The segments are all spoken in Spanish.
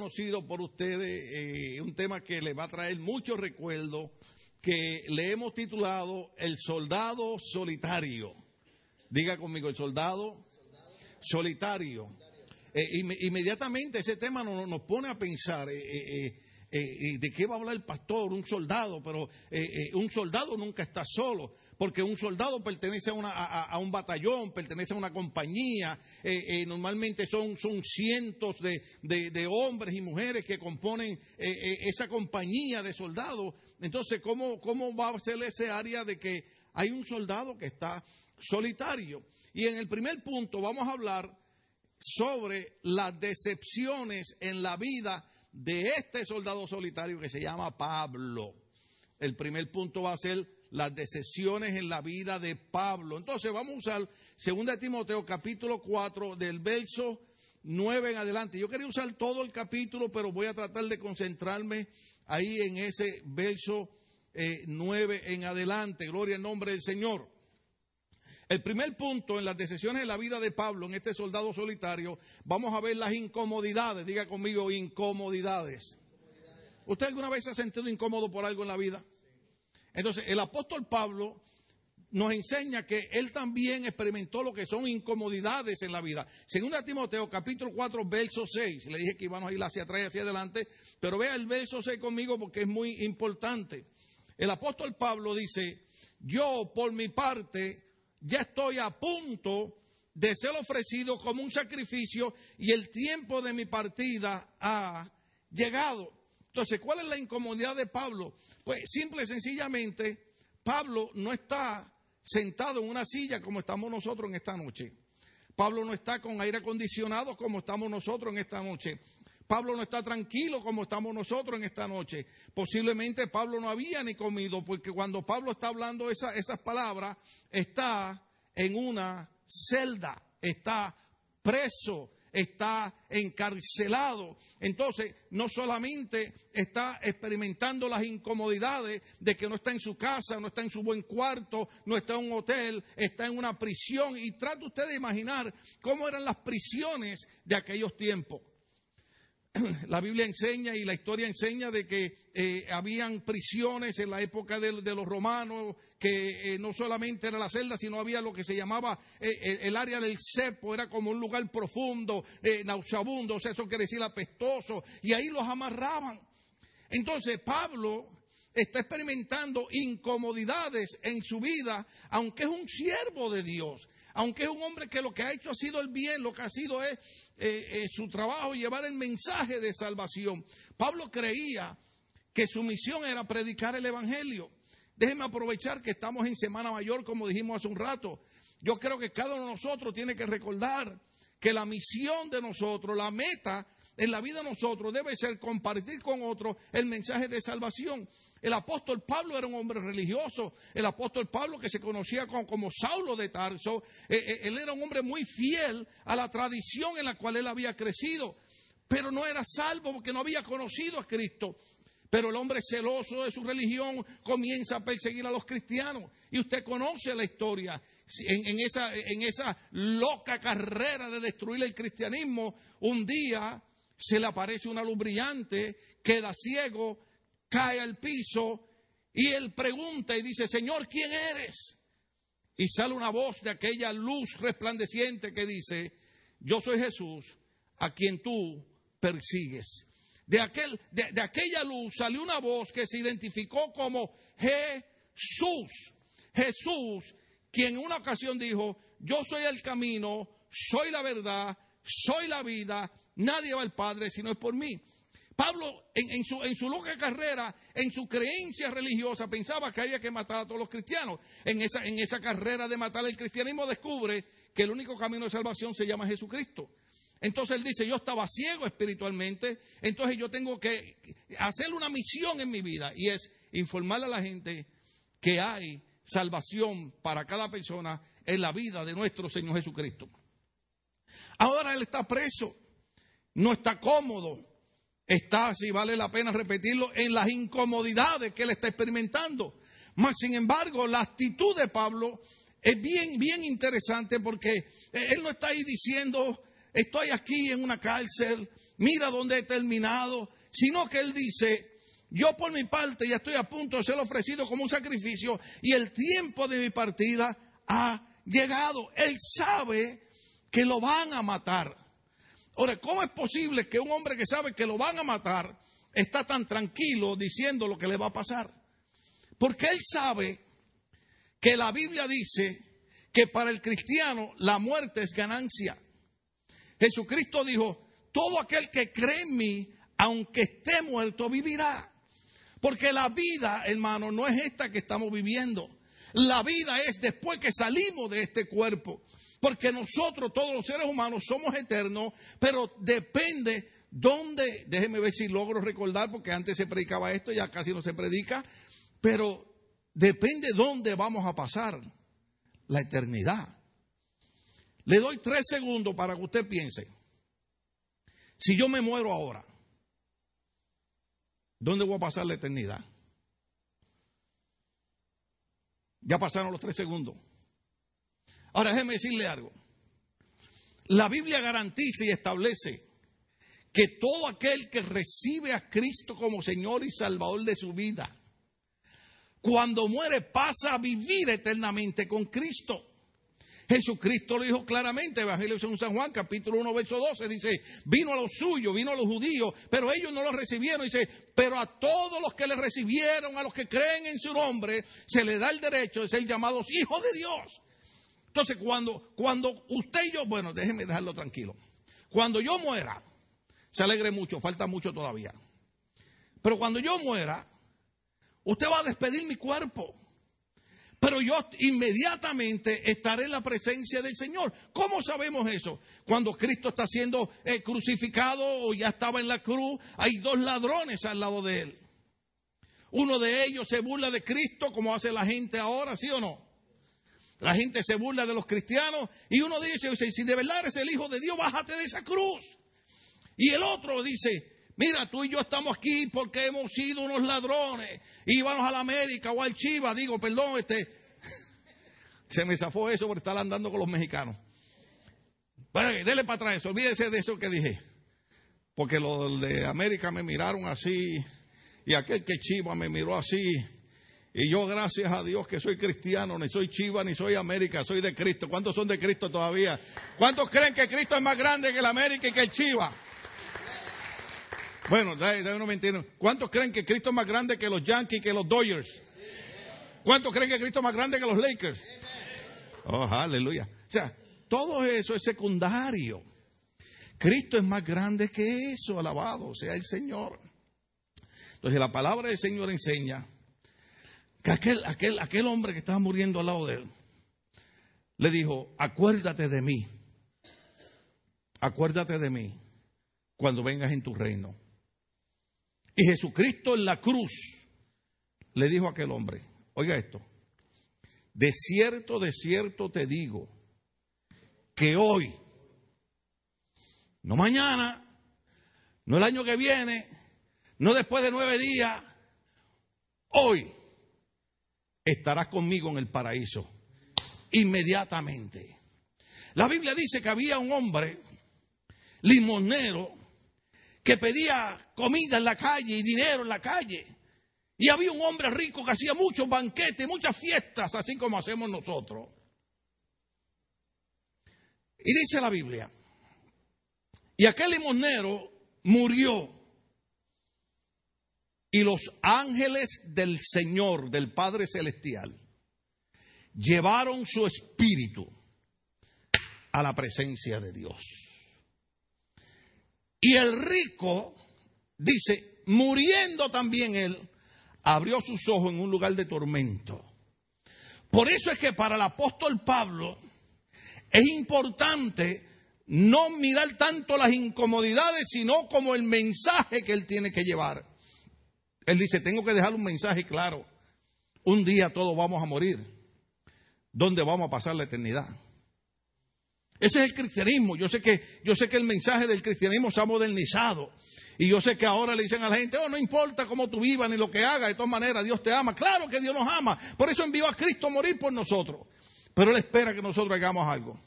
conocido por ustedes, eh, un tema que les va a traer muchos recuerdos, que le hemos titulado El soldado solitario. Diga conmigo, el soldado solitario. Eh, inmediatamente ese tema nos, pone a pensar, eh, eh, ¿de qué va a hablar el pastor? Un soldado, pero un soldado nunca está solo, porque un soldado pertenece a, una, a, un batallón, pertenece a una compañía, normalmente son, son cientos de, de, hombres y mujeres que componen esa compañía de soldados. Entonces, ¿cómo, ¿cómo va a ser ese área de que hay un soldado que está solitario? Y en el primer punto vamos a hablar sobre las decepciones en la vida de este soldado solitario que se llama Pablo. El primer punto va a ser las decepciones en la vida de Pablo. Entonces vamos a usar 2 Timoteo capítulo 4 del verso 9 en adelante. Yo quería usar todo el capítulo, pero voy a tratar de concentrarme ahí en ese verso 9 eh, en adelante. Gloria al nombre del Señor. El primer punto en las decisiones de la vida de Pablo, en este soldado solitario, vamos a ver las incomodidades. Diga conmigo, incomodidades. ¿Usted alguna vez se ha sentido incómodo por algo en la vida? Entonces, el apóstol Pablo nos enseña que él también experimentó lo que son incomodidades en la vida. Segunda Timoteo, capítulo 4, verso 6. Le dije que íbamos a ir hacia atrás y hacia adelante, pero vea el verso 6 conmigo porque es muy importante. El apóstol Pablo dice, yo por mi parte ya estoy a punto de ser ofrecido como un sacrificio y el tiempo de mi partida ha llegado. Entonces, ¿cuál es la incomodidad de Pablo? Pues simple y sencillamente, Pablo no está sentado en una silla como estamos nosotros en esta noche. Pablo no está con aire acondicionado como estamos nosotros en esta noche. Pablo no está tranquilo como estamos nosotros en esta noche. Posiblemente Pablo no había ni comido, porque cuando Pablo está hablando esas palabras, está en una celda, está preso, está encarcelado. Entonces, no solamente está experimentando las incomodidades de que no está en su casa, no está en su buen cuarto, no está en un hotel, está en una prisión. Y trate usted de imaginar cómo eran las prisiones de aquellos tiempos. la Biblia enseña y la historia enseña de que eh, habían prisiones en la época de, los romanos, que eh, no solamente era la celda, sino había lo que se llamaba eh, el área del cepo, era como un lugar profundo, nauseabundo, o sea, eso quiere decir apestoso, y ahí los amarraban. Entonces Pablo está experimentando incomodidades en su vida, aunque es un siervo de Dios, aunque es un hombre que lo que ha hecho ha sido el bien, lo que ha sido es eh, eh, su trabajo llevar el mensaje de salvación. Pablo creía que su misión era predicar el Evangelio. Déjenme aprovechar que estamos en Semana Mayor, como dijimos hace un rato. Yo creo que cada uno de nosotros tiene que recordar que la misión de nosotros, la meta en la vida de nosotros debe ser compartir con otros el mensaje de salvación. El apóstol Pablo era un hombre religioso. El apóstol Pablo, que se conocía como, Saulo de Tarso, eh, eh, él era un hombre muy fiel a la tradición en la cual él había crecido. Pero no era salvo porque no había conocido a Cristo. Pero el hombre celoso de su religión comienza a perseguir a los cristianos. Y usted conoce la historia. En, esa, en esa loca carrera de destruir el cristianismo, un día se le aparece una luz brillante, queda ciego, cae al piso y él pregunta y dice, Señor, ¿quién eres? Y sale una voz de aquella luz resplandeciente que dice, yo soy Jesús a quien tú persigues. De, aquel, de, aquella luz salió una voz que se identificó como Jesús. Jesús, quien en una ocasión dijo, yo soy el camino, soy la verdad, soy la vida, nadie va al Padre si no es por mí. Pablo, en, su, en, loca carrera, en su creencia religiosa, pensaba que había que matar a todos los cristianos. En esa, en esa carrera de matar el cristianismo descubre que el único camino de salvación se llama Jesucristo. Entonces él dice, yo estaba ciego espiritualmente, entonces yo tengo que hacer una misión en mi vida y es informarle a la gente que hay salvación para cada persona en la vida de nuestro Señor Jesucristo. Ahora él está preso, no está cómodo, está, si vale la pena repetirlo, en las incomodidades que él está experimentando. Mas, sin embargo, la actitud de Pablo es bien, bien interesante porque él no está ahí diciendo, estoy aquí en una cárcel, mira dónde he terminado, sino que Él dice, yo por mi parte ya estoy a punto de ser ofrecido como un sacrificio y el tiempo de mi partida ha llegado. Él sabe que lo van a matar. Ahora, ¿cómo es posible que un hombre que sabe que lo van a matar está tan tranquilo diciendo lo que le va a pasar? Porque él sabe que la Biblia dice que para el cristiano la muerte es ganancia. Jesucristo dijo, todo aquel que cree en mí, aunque esté muerto, vivirá. Porque la vida, hermano, no es esta que estamos viviendo. La vida es después que salimos de este cuerpo. Porque nosotros, todos los seres humanos, somos eternos, pero depende dónde, déjeme ver si logro recordar, porque antes se predicaba esto, ya casi no se predica, pero depende dónde vamos a pasar la eternidad. Le doy tres segundos para que usted piense. Si yo me muero ahora, ¿dónde voy a pasar la eternidad? Ya pasaron los tres segundos. Ahora déjeme decirle algo. La Biblia garantiza y establece que todo aquel que recibe a Cristo como Señor y Salvador de su vida, cuando muere pasa a vivir eternamente con Cristo. Jesucristo lo dijo claramente, Evangelio de San Juan, capítulo 1, verso 12, dice, vino a los suyos, vino a los judíos, pero ellos no lo recibieron, dice, pero a todos los que le recibieron, a los que creen en su nombre, se le da el derecho de ser llamados hijos de Dios. Entonces, cuando, cuando usted y yo, bueno, déjeme dejarlo tranquilo, cuando yo muera, se alegre mucho, falta mucho todavía, pero cuando yo muera, usted va a despedir mi cuerpo. Pero yo inmediatamente estaré en la presencia del Señor. ¿Cómo sabemos eso? Cuando Cristo está siendo eh, crucificado o ya estaba en la cruz, hay dos ladrones al lado de él. Uno de ellos se burla de Cristo como hace la gente ahora, ¿sí o no? La gente se burla de los cristianos y uno dice, si de verdad eres el Hijo de Dios, bájate de esa cruz. Y el otro dice, mira, tú y yo estamos aquí porque hemos sido unos ladrones. Íbamos a la América o al Chiva, digo, perdón, este, se me zafó eso por estar andando con los mexicanos. Bueno, dele para atrás, olvídese de eso que dije. Porque los de América me miraron así y aquel que Chiva me miró así. Y yo, gracias a Dios que soy cristiano, ni soy Chiva, ni soy América, soy de Cristo. ¿Cuántos son de Cristo todavía? ¿Cuántos creen que Cristo es más grande que la América y que el Chiva? Bueno, no me ¿Cuántos creen que Cristo es más grande que los Yankees, que los Dodgers? ¿Cuántos creen que Cristo es más grande que los Lakers? Oh, aleluya. O sea, todo eso es secundario. Cristo es más grande que eso, alabado sea el Señor. Entonces la palabra del Señor enseña que aquel, aquel, aquel hombre que estaba muriendo al lado de él le dijo, acuérdate de mí, acuérdate de mí cuando vengas en tu reino. Y Jesucristo en la cruz le dijo a aquel hombre, oiga esto, de cierto, de cierto te digo, que hoy, no mañana, no el año que viene, no después de nueve días, hoy estarás conmigo en el paraíso, inmediatamente. La Biblia dice que había un hombre limonero que pedía comida en la calle y dinero en la calle. Y había un hombre rico que hacía muchos banquetes, muchas fiestas, así como hacemos nosotros. Y dice la Biblia, y aquel limonero murió. Y los ángeles del Señor, del Padre Celestial, llevaron su espíritu a la presencia de Dios. Y el rico, dice, muriendo también él, abrió sus ojos en un lugar de tormento. Por eso es que para el apóstol Pablo es importante no mirar tanto las incomodidades, sino como el mensaje que él tiene que llevar. Él dice, tengo que dejar un mensaje claro. Un día todos vamos a morir. ¿Dónde vamos a pasar la eternidad? Ese es el cristianismo. Yo sé que, yo sé que el mensaje del cristianismo se ha modernizado. Y yo sé que ahora le dicen a la gente, oh, no importa cómo tú vivas ni lo que hagas, de todas maneras Dios te ama. Claro que Dios nos ama. Por eso envió a Cristo a morir por nosotros. Pero Él espera que nosotros hagamos algo.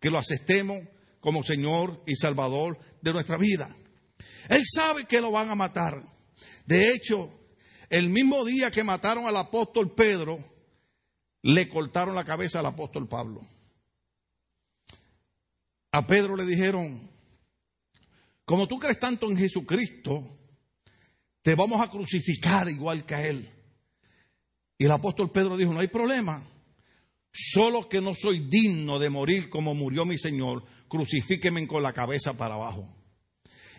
Que lo aceptemos como Señor y Salvador de nuestra vida. Él sabe que lo van a matar. De hecho, el mismo día que mataron al apóstol Pedro, le cortaron la cabeza al apóstol Pablo. A Pedro le dijeron, como tú crees tanto en Jesucristo, te vamos a crucificar igual que a Él. Y el apóstol Pedro dijo, no hay problema, solo que no soy digno de morir como murió mi Señor, crucifíqueme con la cabeza para abajo.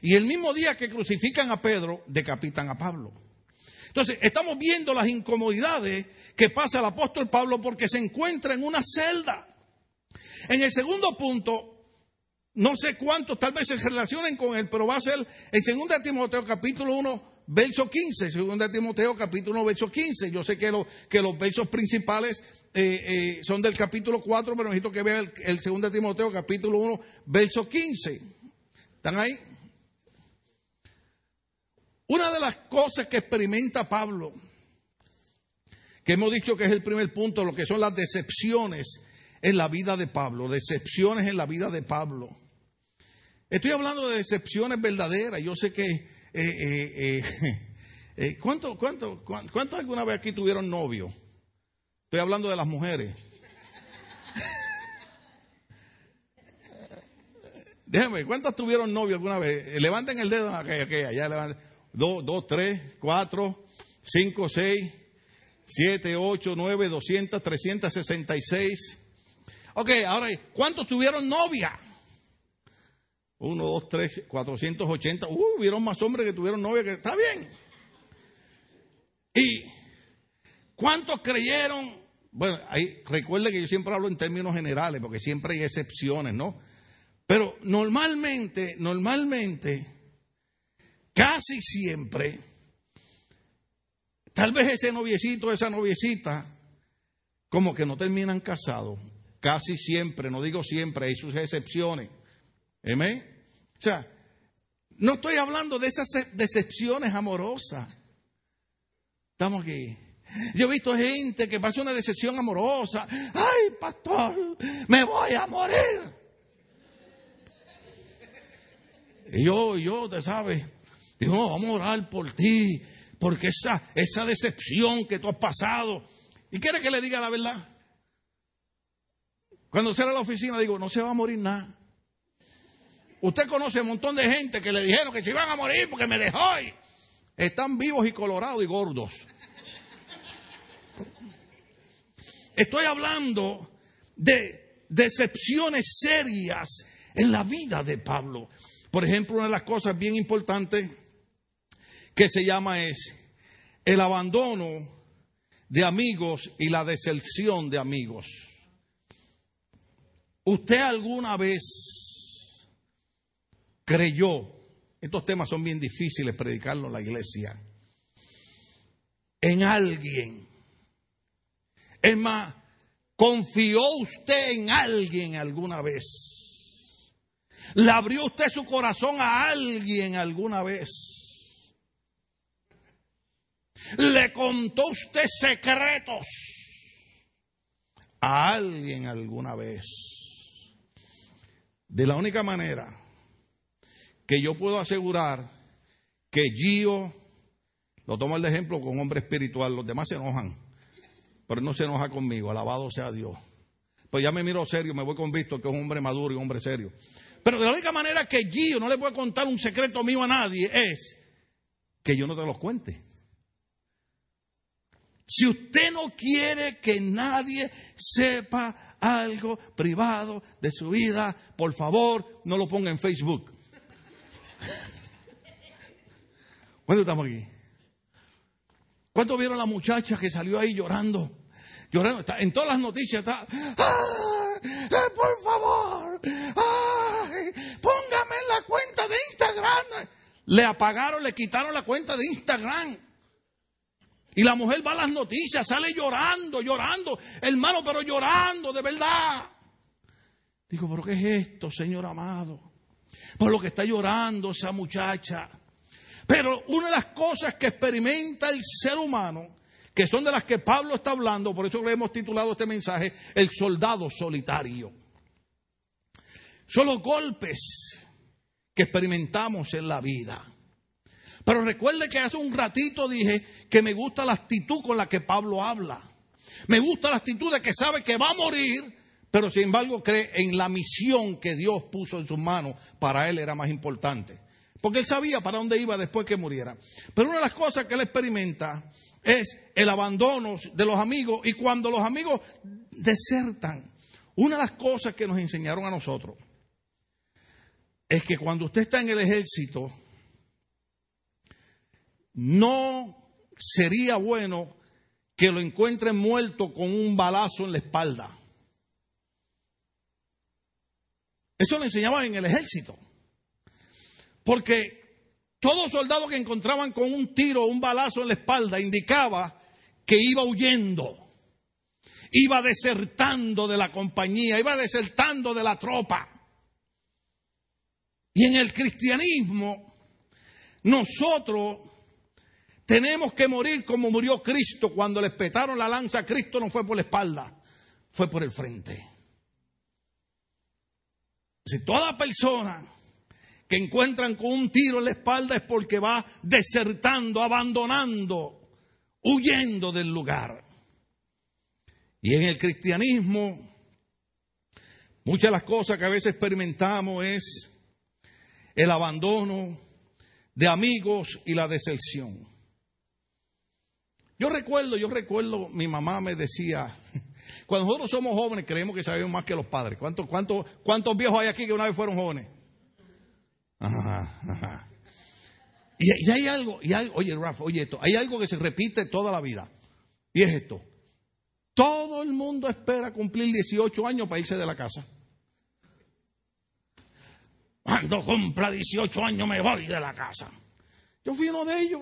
Y el mismo día que crucifican a Pedro, decapitan a Pablo. Entonces, estamos viendo las incomodidades que pasa el apóstol Pablo porque se encuentra en una celda. En el segundo punto, no sé cuántos tal vez se relacionen con él, pero va a ser en 2 Timoteo capítulo 1, verso 15, 2 Timoteo capítulo 1, verso 15. Yo sé que, los versos principales eh, eh, son del capítulo 4, pero necesito que vean el, el 2 Timoteo capítulo 1, verso 15. ¿Están ahí? Una de las cosas que experimenta Pablo, que hemos dicho que es el primer punto, lo que son las decepciones en la vida de Pablo, decepciones en la vida de Pablo. Estoy hablando de decepciones verdaderas. Yo sé que... Eh, eh, eh, ¿Cuántos cuánto, cuánto, alguna vez aquí tuvieron novio? Estoy hablando de las mujeres. Déjame, ¿cuántos tuvieron novio alguna vez? Levanten el dedo. Okay, okay, ya levanten. 2, 2, 3, 4, 5, 6, 7, 8, 9, 200, 366. Ok, ahora, ¿cuántos tuvieron novia? 1, 2, 3, 480. Uh, hubieron más hombres que tuvieron novia que está bien. ¿Y cuántos creyeron? Bueno, ahí, recuerde que yo siempre hablo en términos generales, porque siempre hay excepciones, ¿no? Pero normalmente, normalmente, casi siempre, tal vez ese noviecito, esa noviecita, como que no terminan casados. Casi siempre, no digo siempre, hay sus excepciones. ¿Amén? O sea, no estoy hablando de esas decepciones amorosas. Estamos aquí. Yo he visto gente que pasa una decepción amorosa. Ay, pastor, me voy a morir. Y yo, yo, te sabes, Digo, no, vamos a orar por ti, porque esa, esa decepción que tú has pasado. ¿Y quiere que le diga la verdad? Cuando sale a la oficina, digo, no se va a morir nada. Usted conoce un montón de gente que le dijeron que se iban a morir porque me dejó. Y están vivos y colorados y gordos. Estoy hablando de decepciones serias en la vida de Pablo. Por ejemplo, una de las cosas bien importantes que se llama es el abandono de amigos y la deserción de amigos. ¿Usted alguna vez creyó, estos temas son bien difíciles predicarlos en la iglesia, en alguien? Es más, ¿confió usted en alguien alguna vez? ¿Le abrió usted su corazón a alguien alguna vez? ¿Le contó usted secretos a alguien alguna vez? De la única manera que yo puedo asegurar que Gio, lo tomo el ejemplo con un hombre espiritual, los demás se enojan, pero no se enoja conmigo, alabado sea Dios. Pues ya me miro serio, me voy con que es un hombre maduro y un hombre serio. Pero de la única manera que Gio no le puede contar un secreto mío a nadie es que yo no te los cuente. Si usted no quiere que nadie sepa algo privado de su vida, por favor, no lo ponga en Facebook. ¿Cuándo estamos aquí? ¿Cuántos vieron la muchacha que salió ahí llorando? Llorando, en todas las noticias está, ¡ay, por favor! ¡ay, póngame en la cuenta de Instagram! Le apagaron, le quitaron la cuenta de Instagram. Y la mujer va a las noticias, sale llorando, llorando, hermano, pero llorando, de verdad. Digo, pero ¿qué es esto, Señor amado? Por lo que está llorando esa muchacha. Pero una de las cosas que experimenta el ser humano, que son de las que Pablo está hablando, por eso le hemos titulado este mensaje, el soldado solitario. Son los golpes que experimentamos en la vida. Pero recuerde que hace un ratito dije que me gusta la actitud con la que Pablo habla. Me gusta la actitud de que sabe que va a morir, pero sin embargo cree en la misión que Dios puso en sus manos. Para él era más importante. Porque él sabía para dónde iba después que muriera. Pero una de las cosas que él experimenta es el abandono de los amigos y cuando los amigos desertan. Una de las cosas que nos enseñaron a nosotros es que cuando usted está en el ejército, no sería bueno que lo encuentren muerto con un balazo en la espalda. Eso lo enseñaban en el ejército. Porque todo soldado que encontraban con un tiro o un balazo en la espalda indicaba que iba huyendo, iba desertando de la compañía, iba desertando de la tropa. Y en el cristianismo, nosotros tenemos que morir como murió Cristo cuando le petaron la lanza. Cristo no fue por la espalda, fue por el frente. Si toda persona que encuentran con un tiro en la espalda es porque va desertando, abandonando, huyendo del lugar. Y en el cristianismo, muchas de las cosas que a veces experimentamos es el abandono de amigos y la deserción. Yo recuerdo, yo recuerdo, mi mamá me decía, cuando nosotros somos jóvenes creemos que sabemos más que los padres. ¿Cuántos, cuántos, cuántos viejos hay aquí que una vez fueron jóvenes? Ajá, ajá. Y, hay algo, y hay, oye Rafa, oye esto, hay algo que se repite toda la vida. Y es esto. Todo el mundo espera cumplir 18 años para irse de la casa. Cuando cumpla 18 años me voy de la casa. Yo fui uno de ellos.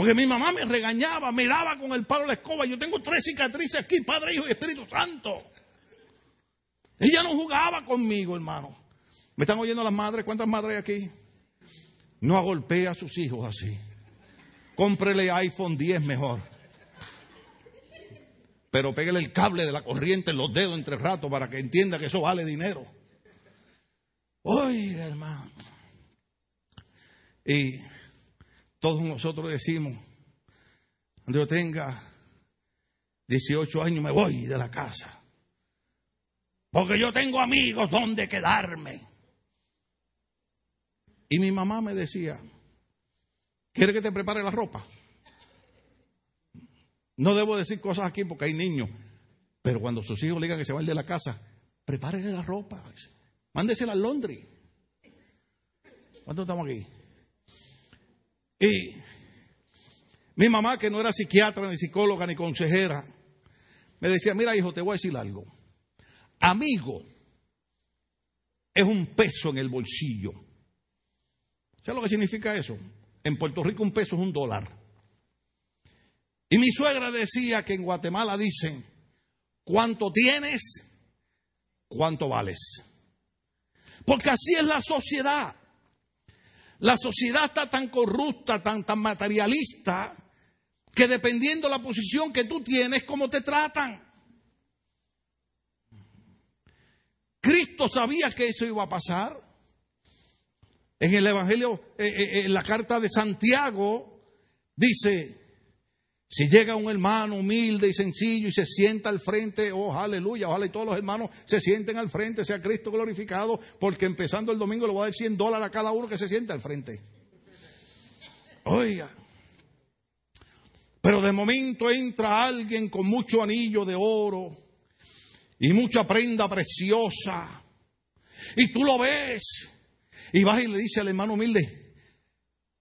Porque mi mamá me regañaba, me daba con el palo de la escoba. Yo tengo tres cicatrices aquí, Padre, Hijo y Espíritu Santo. Ella no jugaba conmigo, hermano. ¿Me están oyendo las madres? ¿Cuántas madres hay aquí? No golpee a sus hijos así. Cómprele iPhone 10 mejor. Pero pégale el cable de la corriente en los dedos entre rato para que entienda que eso vale dinero. Oiga, hermano. Y todos nosotros decimos, cuando yo tenga 18 años me voy de la casa. Porque yo tengo amigos donde quedarme. Y mi mamá me decía, ¿quiere que te prepare la ropa? No debo decir cosas aquí porque hay niños. Pero cuando sus hijos le digan que se van de la casa, prepárele la ropa. Mándesela al Londres. ¿Cuántos estamos aquí? Y mi mamá, que no era psiquiatra, ni psicóloga, ni consejera, me decía, mira hijo, te voy a decir algo. Amigo es un peso en el bolsillo. ¿Sabes lo que significa eso? En Puerto Rico un peso es un dólar. Y mi suegra decía que en Guatemala dicen, ¿cuánto tienes? ¿Cuánto vales? Porque así es la sociedad. La sociedad está tan corrupta, tan, tan materialista, que dependiendo de la posición que tú tienes, cómo te tratan. Cristo sabía que eso iba a pasar. En el Evangelio, eh, eh, en la carta de Santiago, dice, si llega un hermano humilde y sencillo y se sienta al frente, oh aleluya, ojalá y todos los hermanos se sienten al frente, sea Cristo glorificado, porque empezando el domingo le voy a dar 100 dólares a cada uno que se siente al frente. Oiga, pero de momento entra alguien con mucho anillo de oro y mucha prenda preciosa, y tú lo ves, y vas y le dice al hermano humilde,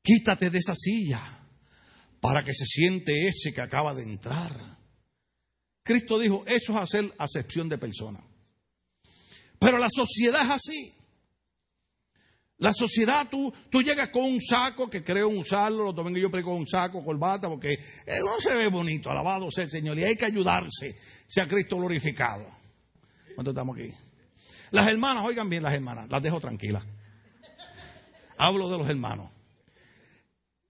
quítate de esa silla para que se siente ese que acaba de entrar. Cristo dijo, eso es hacer acepción de persona. Pero la sociedad es así. La sociedad, tú, tú llegas con un saco que creo usarlo, los domingos yo prego un saco, corbata, porque eh, no se ve bonito, alabado sea el Señor, y hay que ayudarse, sea Cristo glorificado. ¿Cuánto estamos aquí? Las hermanas, oigan bien las hermanas, las dejo tranquilas. Hablo de los hermanos.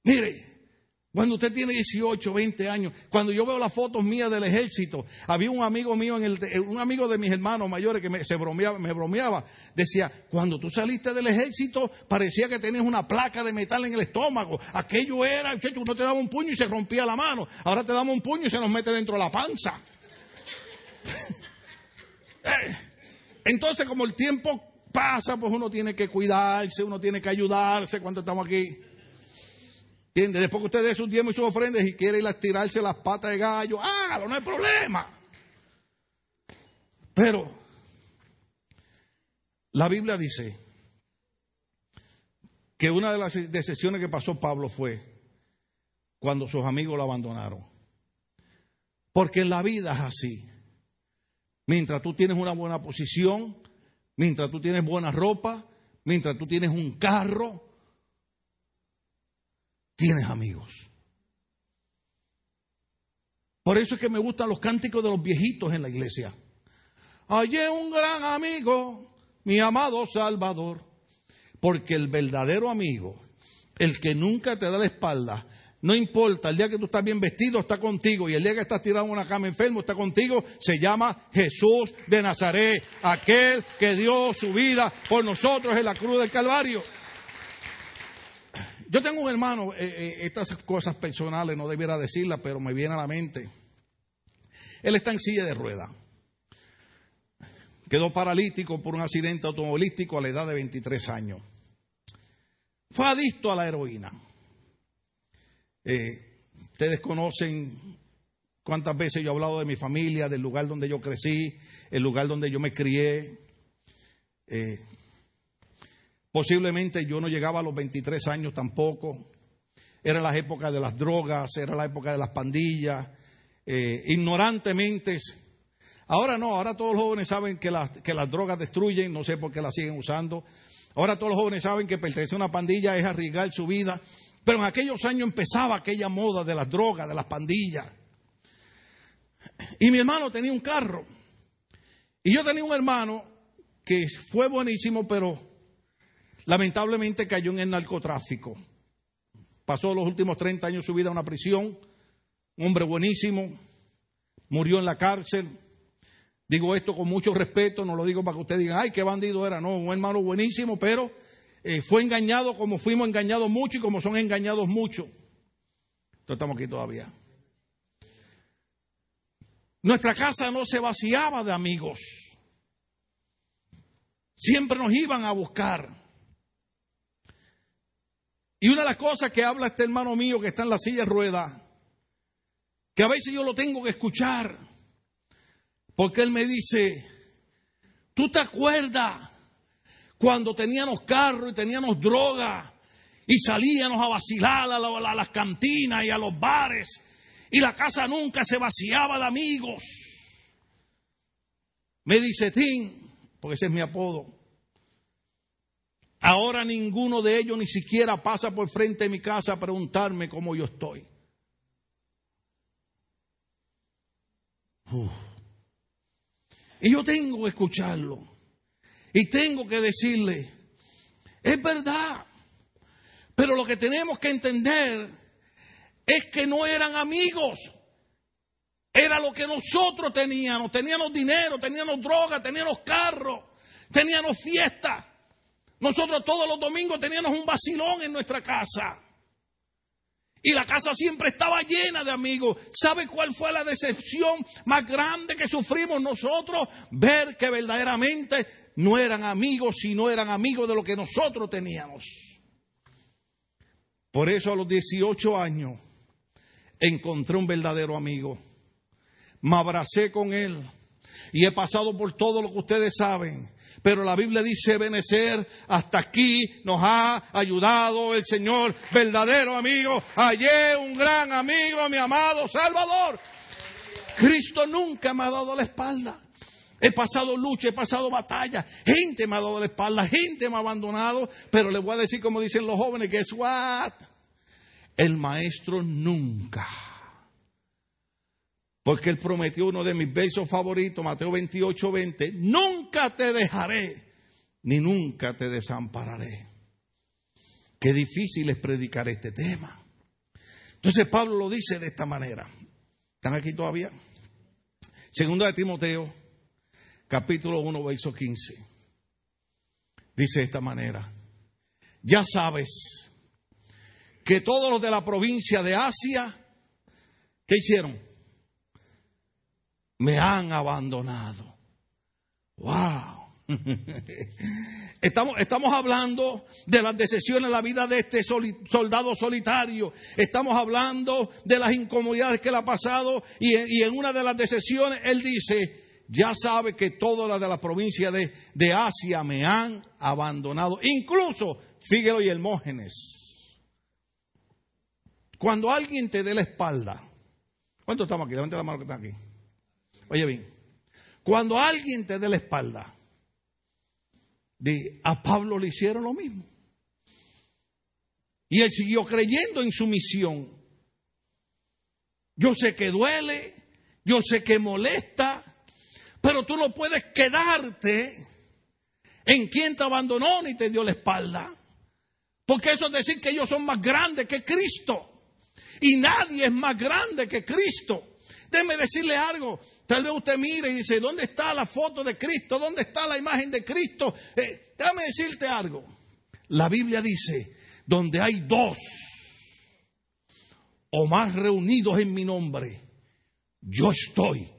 Mire, Cuando usted tiene 18, 20 años, cuando yo veo las fotos mías del ejército, había un amigo mío, en el, un amigo de mis hermanos mayores que me, se bromeaba, me bromeaba, decía, cuando tú saliste del ejército parecía que tenías una placa de metal en el estómago, aquello era, muchacho, uno te daba un puño y se rompía la mano, ahora te damos un puño y se nos mete dentro de la panza. Eh, entonces, como el tiempo pasa, pues uno tiene que cuidarse, uno tiene que ayudarse cuando estamos aquí. Después que usted dé sus diezmos y sus ofrendas y quiere ir a tirarse las patas de gallo, hágalo, no hay problema. Pero la Biblia dice que una de las decisiones que pasó Pablo fue cuando sus amigos lo abandonaron. Porque la vida es así. Mientras tú tienes una buena posición, mientras tú tienes buena ropa, mientras tú tienes un carro, tienes amigos. Por eso es que me gustan los cánticos de los viejitos en la iglesia. Hallé un gran amigo, mi amado Salvador, porque el verdadero amigo, el que nunca te da la espalda, no importa, el día que tú estás bien vestido está contigo y el día que estás tirado en una cama enfermo está contigo, se llama Jesús de Nazaret, aquel que dio su vida por nosotros en la cruz del Calvario. Yo tengo un hermano, eh, eh, estas cosas personales no debiera decirlas, pero me viene a la mente. Él está en silla de rueda. Quedó paralítico por un accidente automovilístico a la edad de 23 años. Fue adicto a la heroína. Eh, ustedes conocen cuántas veces yo he hablado de mi familia, del lugar donde yo crecí, el lugar donde yo me crié. Posiblemente yo no llegaba a los 23 años tampoco. Era la época de las drogas, era la época de las pandillas. Eh, ignorantemente. Ahora no, ahora todos los jóvenes saben que las, que las drogas destruyen, no sé por qué las siguen usando. Ahora todos los jóvenes saben que pertenecer a una pandilla es arriesgar su vida. Pero en aquellos años empezaba aquella moda de las drogas, de las pandillas. Y mi hermano tenía un carro. Y yo tenía un hermano que fue buenísimo, pero lamentablemente cayó en el narcotráfico. Pasó los últimos 30 años de su vida en una prisión, un hombre buenísimo, murió en la cárcel. Digo esto con mucho respeto, no lo digo para que ustedes digan, ay, qué bandido era, no, un hermano buenísimo, pero eh, fue engañado como fuimos engañados mucho y como son engañados muchos. Entonces estamos aquí todavía. Nuestra casa no se vaciaba de amigos. Siempre nos iban a buscar. Y una de las cosas que habla este hermano mío que está en la silla de ruedas, que a veces yo lo tengo que escuchar, porque él me dice, ¿tú te acuerdas cuando teníamos carros y teníamos droga y salíamos a vacilar a, las cantinas y a los bares y la casa nunca se vaciaba de amigos? Me dice Tim, porque ese es mi apodo. Ahora ninguno de ellos ni siquiera pasa por frente de mi casa a preguntarme cómo yo estoy. Y yo tengo que escucharlo. Y tengo que decirle, es verdad. Pero lo que tenemos que entender es que no eran amigos. Era lo que nosotros teníamos. Teníamos dinero, teníamos droga, teníamos carros, teníamos fiestas. Nosotros todos los domingos teníamos un vacilón en nuestra casa. Y la casa siempre estaba llena de amigos. ¿Sabe cuál fue la decepción más grande que sufrimos nosotros? Ver que verdaderamente no eran amigos, sino eran amigos de lo que nosotros teníamos. Por eso a los 18 años encontré un verdadero amigo. Me abracé con él y he pasado por todo lo que ustedes saben. Pero la Biblia dice, Benecer, hasta aquí nos ha ayudado el Señor, verdadero amigo. Hallé un gran amigo, mi amado Salvador. Cristo nunca me ha dado la espalda. He pasado lucha, he pasado batalla. Gente me ha dado la espalda, gente me ha abandonado. Pero le voy a decir, como dicen los jóvenes, que es what? El maestro nunca porque él prometió uno de mis versos favoritos, Mateo 28, 20, nunca te dejaré, ni nunca te desampararé. Qué difícil es predicar este tema. Entonces Pablo lo dice de esta manera. ¿Están aquí todavía? Segundo de Timoteo, capítulo 1, verso 15. Dice de esta manera. Ya sabes que todos los de la provincia de Asia, ¿qué hicieron? Me han abandonado. ¡Wow! Estamos, estamos, hablando de las decisiones en la vida de este soldado solitario. Estamos hablando de las incomodidades que le ha pasado. Y en, una de las decisiones él dice, ya sabe que todas las de la provincia de, de Asia me han abandonado. Incluso Fíguelo y Hermógenes. Cuando alguien te dé la espalda. ¿Cuántos estamos aquí? Levante la mano que está aquí. Oye bien. Cuando alguien te dé la espalda a Pablo le hicieron lo mismo. Y él siguió creyendo en su misión. Yo sé que duele, yo sé que molesta, pero tú no puedes quedarte en quien te abandonó ni te dio la espalda. Porque eso es decir que ellos son más grandes que Cristo. Y nadie es más grande que Cristo. Déjeme decirle algo. Tal vez usted mire y dice, ¿dónde está la foto de Cristo? ¿Dónde está la imagen de Cristo? Eh, déjame decirte algo. La Biblia dice, donde hay dos o más reunidos en mi nombre, yo estoy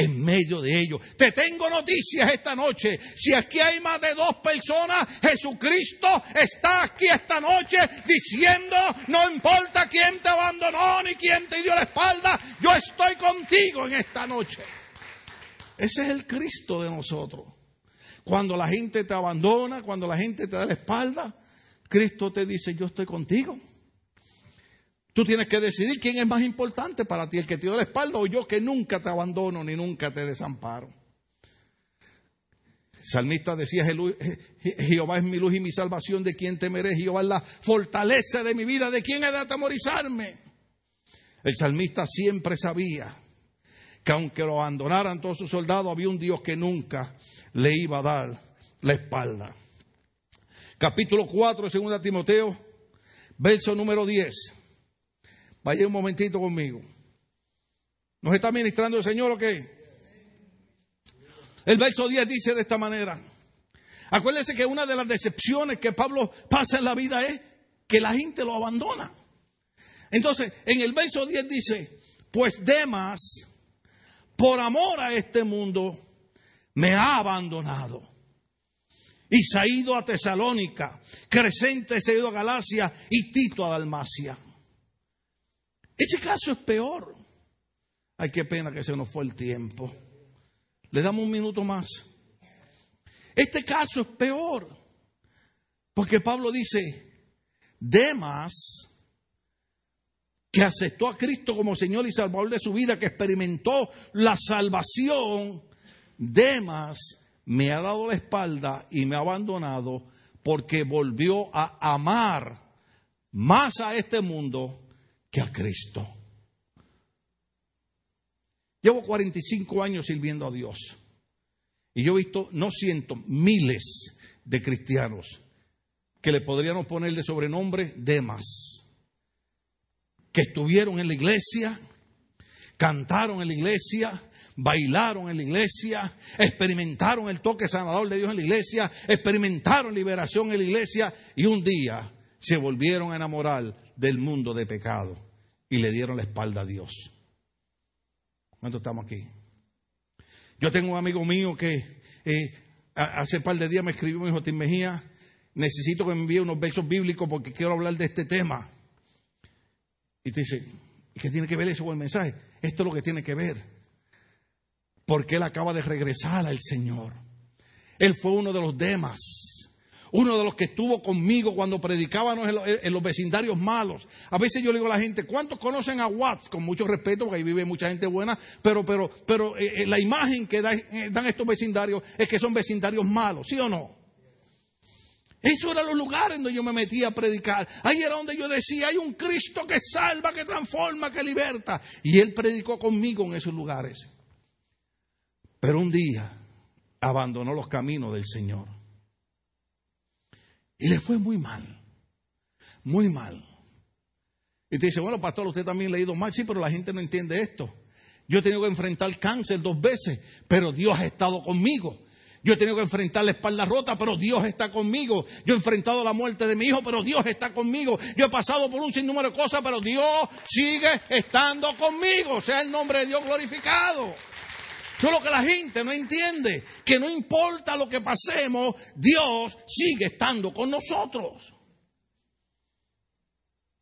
en medio de ellos. Te tengo noticias esta noche. Si aquí hay más de dos personas, Jesucristo está aquí esta noche diciendo, no importa quién te abandonó ni quién te dio la espalda, yo estoy contigo en esta noche. Ese es el Cristo de nosotros. Cuando la gente te abandona, cuando la gente te da la espalda, Cristo te dice, yo estoy contigo. Tú tienes que decidir quién es más importante para ti, el que te dio la espalda o yo que nunca te abandono ni nunca te desamparo. El salmista decía, Jehová es mi luz y mi salvación, ¿de quién temeré? Jehová es la fortaleza de mi vida, ¿de quién he de atemorizarme? El salmista siempre sabía que aunque lo abandonaran todos sus soldados, había un Dios que nunca le iba a dar la espalda. Capítulo 4 de 2 Timoteo, verso número 10. Vaya un momentito conmigo. ¿Nos está ministrando el Señor o qué? El verso 10 dice de esta manera. Acuérdense que una de las decepciones que Pablo pasa en la vida es que la gente lo abandona. Entonces, en el verso 10 dice, pues Demas, por amor a este mundo, me ha abandonado. Y se ha ido a Tesalónica, Crescente se ha ido a Galacia y Tito a Dalmacia. Ese caso es peor. Ay, qué pena que se nos fue el tiempo. Le damos un minuto más. Este caso es peor. Porque Pablo dice, Demas, que aceptó a Cristo como Señor y Salvador de su vida, que experimentó la salvación, Demas me ha dado la espalda y me ha abandonado porque volvió a amar más a este mundo que a Cristo. Llevo 45 años sirviendo a Dios. Y yo he visto, no cientos, miles de cristianos que le podríamos poner de sobrenombre Demas, que estuvieron en la iglesia, cantaron en la iglesia, bailaron en la iglesia, experimentaron el toque sanador de Dios en la iglesia, experimentaron liberación en la iglesia y un día se volvieron a enamorar del mundo de pecado y le dieron la espalda a Dios. ¿Cuántos estamos aquí? Yo tengo un amigo mío que eh, hace par de días me escribió, me dijo, Tim Mejía, necesito que me envíe unos versos bíblicos porque quiero hablar de este tema. Y te dice, ¿qué tiene que ver eso con el mensaje? Esto es lo que tiene que ver. Porque él acaba de regresar al Señor. Él fue uno de los demás uno de los que estuvo conmigo cuando predicábamos en los, vecindarios malos. A veces yo le digo a la gente, ¿cuántos conocen a Watts? Con mucho respeto, porque ahí vive mucha gente buena, pero, pero, pero eh, eh, la imagen que eh, dan estos vecindarios es que son vecindarios malos, ¿sí o no? Esos eran los lugares donde yo me metía a predicar. Ahí era donde yo decía, hay un Cristo que salva, que transforma, que liberta. Y él predicó conmigo en esos lugares. Pero un día abandonó los caminos del Señor. Y le fue muy mal, muy mal. Y te dice, bueno, pastor, usted también ha leído mal. Sí, pero la gente no entiende esto. Yo he tenido que enfrentar cáncer dos veces, pero Dios ha estado conmigo. Yo he tenido que enfrentar la espalda rota, pero Dios está conmigo. Yo he enfrentado la muerte de mi hijo, pero Dios está conmigo. Yo he pasado por un sinnúmero de cosas, pero Dios sigue estando conmigo. Sea el nombre de Dios glorificado. Solo que la gente no entiende que no importa lo que pasemos, Dios sigue estando con nosotros.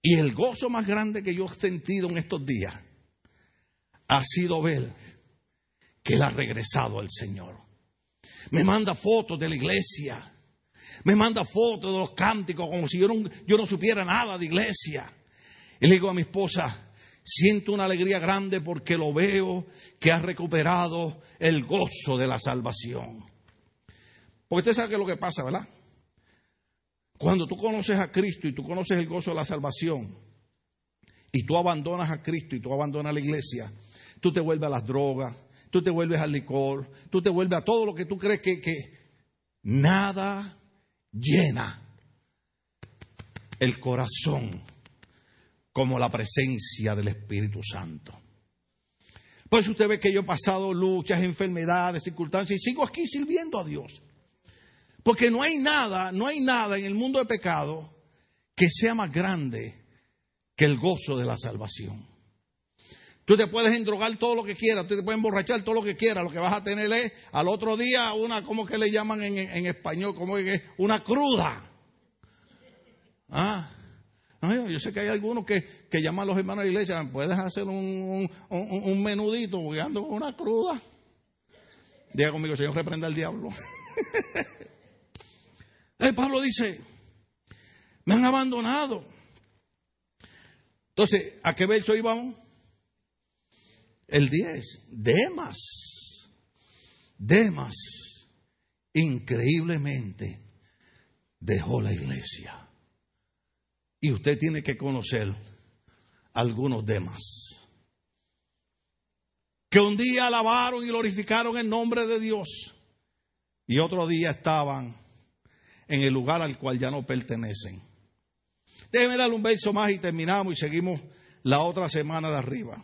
Y el gozo más grande que yo he sentido en estos días ha sido ver que Él ha regresado al Señor. Me manda fotos de la iglesia. Me manda fotos de los cánticos como si yo no, yo no supiera nada de iglesia. Y le digo a mi esposa, siento una alegría grande porque lo veo que ha recuperado el gozo de la salvación. Porque usted sabe qué es lo que pasa, ¿verdad? Cuando tú conoces a Cristo y tú conoces el gozo de la salvación, y tú abandonas a Cristo y tú abandonas la iglesia, tú te vuelves a las drogas, tú te vuelves al licor, tú te vuelves a todo lo que tú crees que, que nada llena el corazón como la presencia del Espíritu Santo. Por eso usted ve que yo he pasado luchas, enfermedades, circunstancias y sigo aquí sirviendo a Dios. Porque no hay nada, no hay nada en el mundo de pecado que sea más grande que el gozo de la salvación. Tú te puedes endrogar todo lo que quieras, tú te puedes emborrachar todo lo que quieras, lo que vas a tener es al otro día una, ¿cómo que le llaman en, español? como que una cruda. Ah, yo sé que hay algunos que, llaman a los hermanos de la iglesia, ¿puedes hacer un, un, menudito porque ando con una cruda? Diga conmigo, Señor, reprenda al diablo. El Pablo dice, me han abandonado. Entonces, ¿a qué verso íbamos? El 10, Demas, Demas, increíblemente dejó la iglesia. Y usted tiene que conocer algunos Demas. Que un día alabaron y glorificaron el nombre de Dios. Y otro día estaban en el lugar al cual ya no pertenecen. Déjeme darle un verso más y terminamos y seguimos la otra semana de arriba.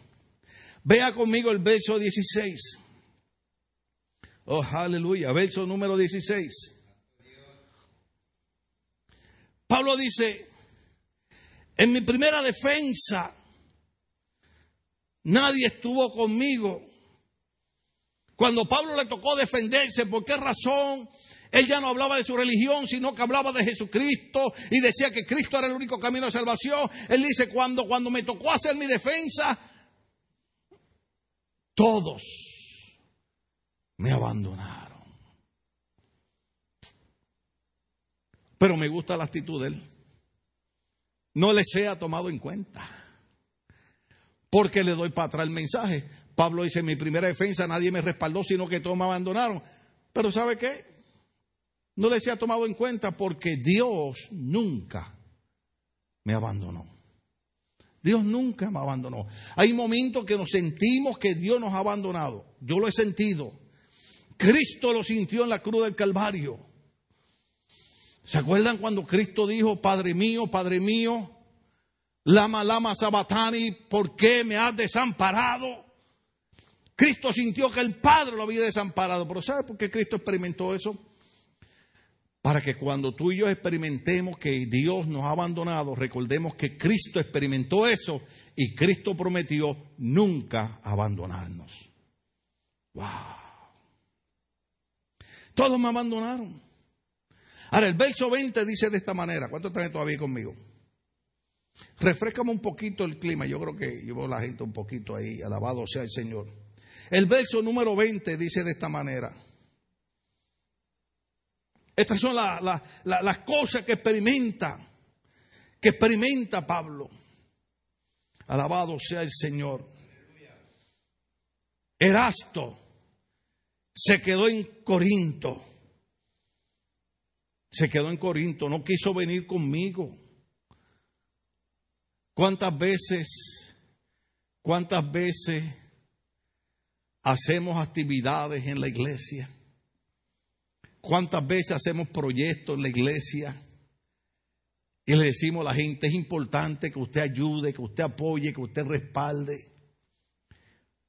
Vea conmigo el verso 16. Oh, aleluya. Verso número 16. Pablo dice, en mi primera defensa, nadie estuvo conmigo. Cuando Pablo le tocó defenderse, ¿por qué razón? Él ya no hablaba de su religión, sino que hablaba de Jesucristo y decía que Cristo era el único camino de salvación. Él dice, cuando, cuando me tocó hacer mi defensa, todos me abandonaron. Pero me gusta la actitud de él. No le sea tomado en cuenta. Porque le doy para atrás el mensaje. Pablo dice, en mi primera defensa nadie me respaldó, sino que todos me abandonaron. Pero ¿sabe qué? No le sea tomado en cuenta porque Dios nunca me abandonó. Dios nunca me abandonó. Hay momentos que nos sentimos que Dios nos ha abandonado. Yo lo he sentido. Cristo lo sintió en la cruz del Calvario. ¿Se acuerdan cuando Cristo dijo, Padre mío, Padre mío, lama, lama, sabatani, ¿por qué me has desamparado? Cristo sintió que el Padre lo había desamparado. Pero ¿sabe por qué Cristo experimentó eso? para que cuando tú y yo experimentemos que Dios nos ha abandonado, recordemos que Cristo experimentó eso y Cristo prometió nunca abandonarnos. ¡Wow! Todos me abandonaron. Ahora, el verso 20 dice de esta manera. ¿Cuántos están todavía conmigo? Refrescame un poquito el clima. Yo creo que llevo la gente un poquito ahí. Alabado sea el Señor. El verso número 20 dice de esta manera. Estas son las cosas que experimenta, que experimenta Pablo. Alabado sea el Señor. Erasto se quedó en Corinto. Se quedó en Corinto, no quiso venir conmigo. ¿Cuántas veces, cuántas veces hacemos actividades en la iglesia? ¿Cuántas veces hacemos proyectos en la iglesia Y le decimos a la gente, es importante que usted ayude, que usted apoye, que usted respalde.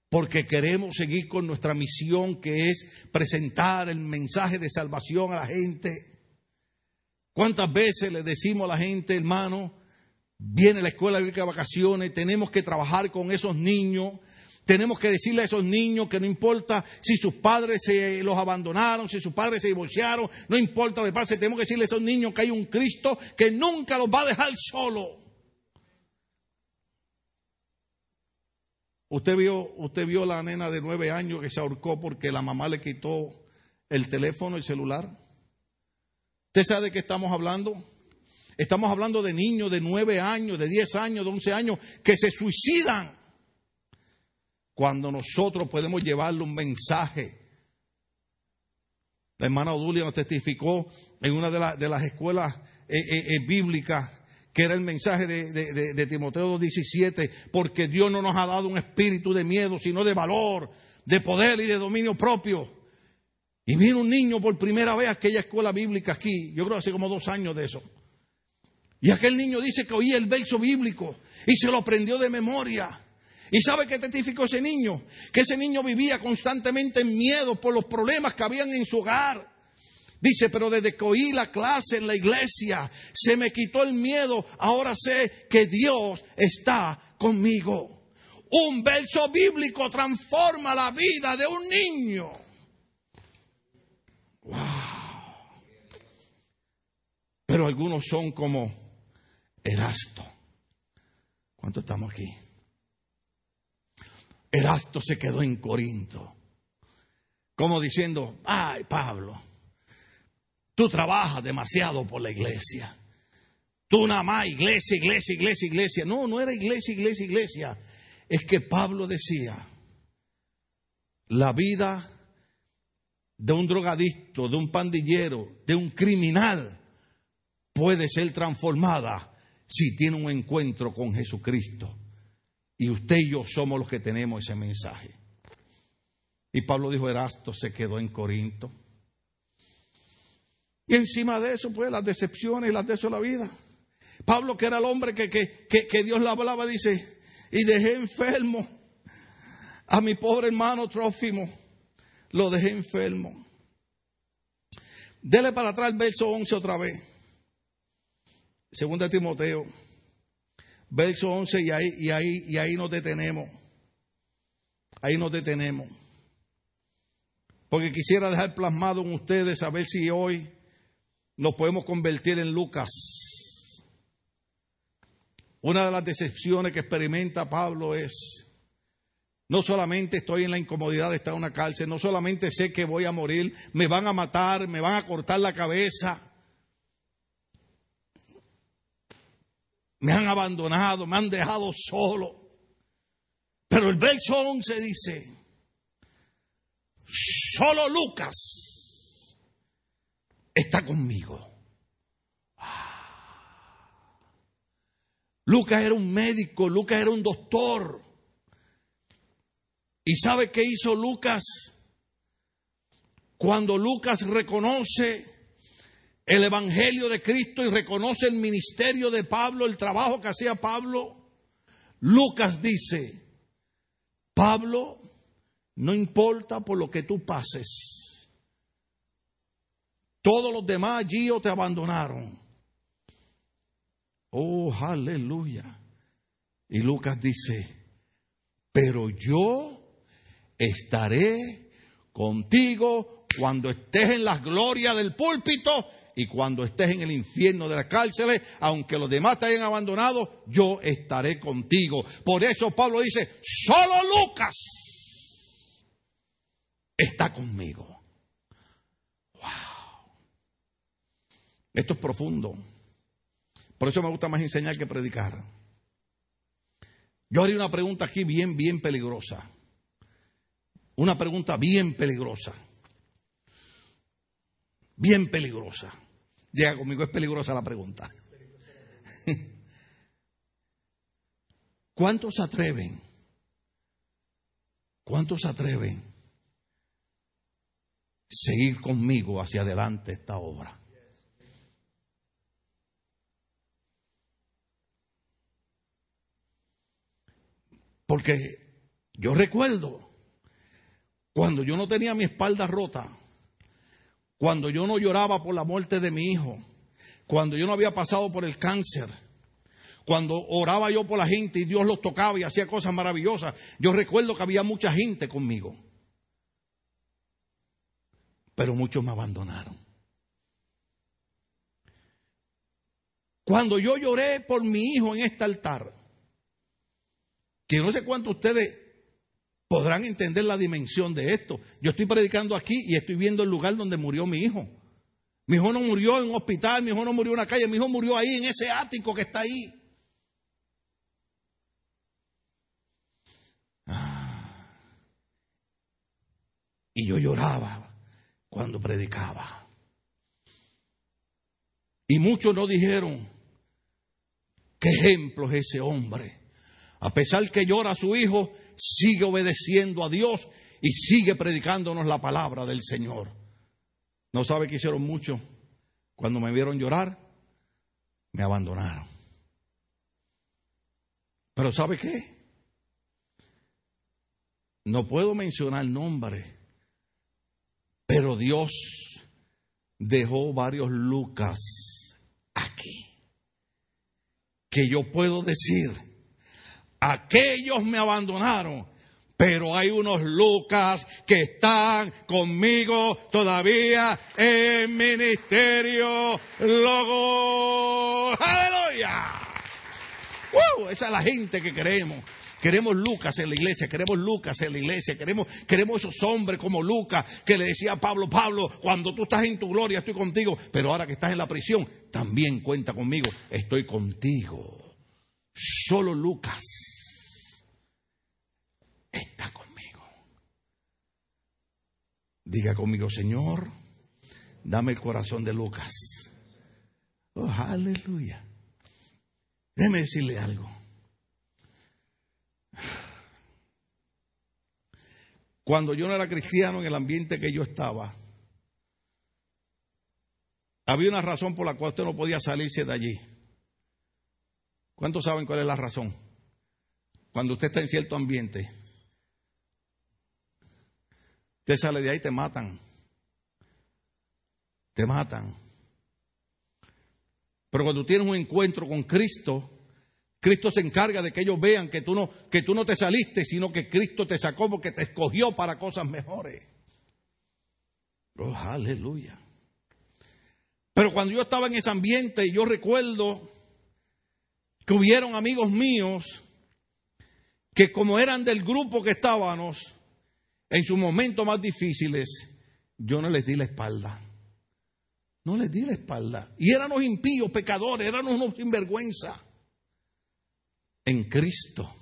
Porque queremos seguir con nuestra misión que es presentar el mensaje de salvación a la gente. ¿Cuántas veces le decimos a la gente, hermano, viene la escuela de vacaciones, tenemos que trabajar con esos niños, tenemos que decirle a esos niños que no importa si sus padres se los abandonaron, si sus padres se divorciaron, no importa lo que pase, tenemos que decirle a esos niños que hay un Cristo que nunca los va a dejar solo. Usted vio, usted vio la nena de nueve años que se ahorcó porque la mamá le quitó el teléfono, el celular. ¿Usted sabe de qué estamos hablando? Estamos hablando de niños de nueve años, de diez años, de once años que se suicidan cuando nosotros podemos llevarle un mensaje. La hermana Odulia nos testificó en una de, las escuelas eh, eh, eh, bíblicas que era el mensaje de, de Timoteo 2.17, porque Dios no nos ha dado un espíritu de miedo, sino de valor, de poder y de dominio propio. Y vino un niño por primera vez a aquella escuela bíblica aquí, yo creo hace como dos años de eso. Y aquel niño dice que oía el verso bíblico y se lo aprendió de memoria. ¿Y sabe qué testificó ese niño? Que ese niño vivía constantemente en miedo por los problemas que habían en su hogar. Dice, pero desde que oí la clase en la iglesia, se me quitó el miedo. Ahora sé que Dios está conmigo. Un verso bíblico transforma la vida de un niño. Pero algunos son como Erasto. ¿Cuánto estamos aquí? Erasto se quedó en Corinto. Como diciendo, ay Pablo, tú trabajas demasiado por la iglesia. Tú nada más, iglesia, iglesia, iglesia, iglesia. No, no era iglesia, iglesia, iglesia. Es que Pablo decía, la vida de un drogadicto, de un pandillero, de un criminal, puede ser transformada si tiene un encuentro con Jesucristo. Y usted y yo somos los que tenemos ese mensaje. Y Pablo dijo, Erasto se quedó en Corinto. Y encima de eso, pues, las decepciones y las de eso la vida. Pablo, que era el hombre que, que, que, Dios le hablaba, dice, y dejé enfermo a mi pobre hermano Trófimo. Lo dejé enfermo. Dele para atrás el verso 11 otra vez. Segunda Timoteo verso 11, y ahí, y ahí, y ahí nos detenemos. Ahí nos detenemos. Porque quisiera dejar plasmado en ustedes a ver si hoy nos podemos convertir en Lucas. Una de las decepciones que experimenta Pablo es, no solamente estoy en la incomodidad de estar en una cárcel, no solamente sé que voy a morir, me van a matar, me van a cortar la cabeza, me han abandonado, me han dejado solo. Pero el verso 11 dice, solo Lucas está conmigo. Lucas era un médico, Lucas era un doctor. ¿Y sabe qué hizo Lucas? Cuando Lucas reconoce el Evangelio de Cristo y reconoce el ministerio de Pablo, el trabajo que hacía Pablo, Lucas dice, Pablo, no importa por lo que tú pases, todos los demás allí te abandonaron. Oh, aleluya. Y Lucas dice, pero yo estaré contigo cuando estés en las glorias del púlpito y cuando estés en el infierno de las cárceles, aunque los demás te hayan abandonado, yo estaré contigo. Por eso Pablo dice, solo Lucas está conmigo. Wow. Esto es profundo. Por eso me gusta más enseñar que predicar. Yo haría una pregunta aquí bien, bien peligrosa. Una pregunta bien peligrosa. Bien peligrosa. Llega conmigo, es peligrosa la pregunta. ¿Cuántos atreven? ¿Cuántos atreven seguir conmigo hacia adelante esta obra? Porque yo recuerdo cuando yo no tenía mi espalda rota, cuando yo no lloraba por la muerte de mi hijo, cuando yo no había pasado por el cáncer, cuando oraba yo por la gente y Dios los tocaba y hacía cosas maravillosas, yo recuerdo que había mucha gente conmigo. Pero muchos me abandonaron. Cuando yo lloré por mi hijo en este altar, que no sé cuánto ustedes podrán entender la dimensión de esto. Yo estoy predicando aquí y estoy viendo el lugar donde murió mi hijo. Mi hijo no murió en un hospital, mi hijo no murió en una calle, mi hijo murió ahí, en ese ático que está ahí. Ah. Y yo lloraba cuando predicaba. Y muchos no dijeron, qué ejemplo es ese hombre. A pesar que llora a su hijo, sigue obedeciendo a Dios y sigue predicándonos la palabra del Señor. ¿No sabe que hicieron mucho? Cuando me vieron llorar, me abandonaron. Pero ¿sabe qué? No puedo mencionar nombre, pero Dios dejó varios Lucas aquí. Que yo puedo decir, aquellos me abandonaron, pero hay unos Lucas que están conmigo todavía en ministerio logo. ¡Aleluya! Esa es la gente que queremos. Queremos Lucas en la iglesia, queremos Lucas en la iglesia, queremos, queremos esos hombres como Lucas que le decía a Pablo, Pablo, cuando tú estás en tu gloria estoy contigo, pero ahora que estás en la prisión, también cuenta conmigo, estoy contigo. Solo Lucas está conmigo. Diga conmigo, Señor, dame el corazón de Lucas. Oh, aleluya. Déjeme decirle algo. Cuando yo no era cristiano en el ambiente que yo estaba, había una razón por la cual usted no podía salirse de allí. ¿Cuántos saben cuál es la razón? Cuando usted está en cierto ambiente, usted sale de ahí y te matan. Te matan. Pero cuando tienes un encuentro con Cristo, Cristo se encarga de que ellos vean que tú no, que tú no te saliste, sino que Cristo te sacó porque te escogió para cosas mejores. Oh, aleluya. Pero cuando yo estaba en ese ambiente, yo recuerdo que hubieron amigos míos que como eran del grupo que estábamos, en sus momentos más difíciles, yo no les di la espalda. No les di la espalda. Y éramos impíos, pecadores, éramos unos sinvergüenza. En Cristo,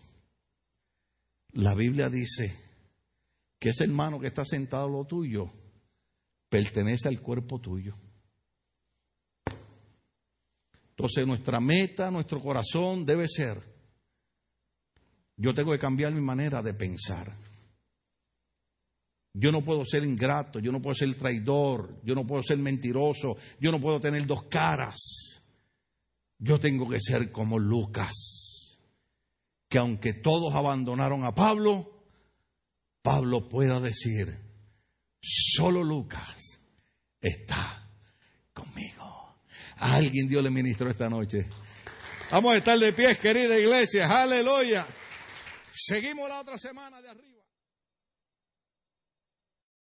la Biblia dice que ese hermano que está sentado a lo tuyo pertenece al cuerpo tuyo. Entonces nuestra meta, nuestro corazón debe ser, yo tengo que cambiar mi manera de pensar. Yo no puedo ser ingrato, yo no puedo ser traidor, yo no puedo ser mentiroso, yo no puedo tener dos caras. Yo tengo que ser como Lucas, que aunque todos abandonaron a Pablo, Pablo pueda decir, solo Lucas está conmigo. A alguien Dios le ministró esta noche. Vamos a estar de pie, querida iglesia. Aleluya. Seguimos la otra semana de arriba.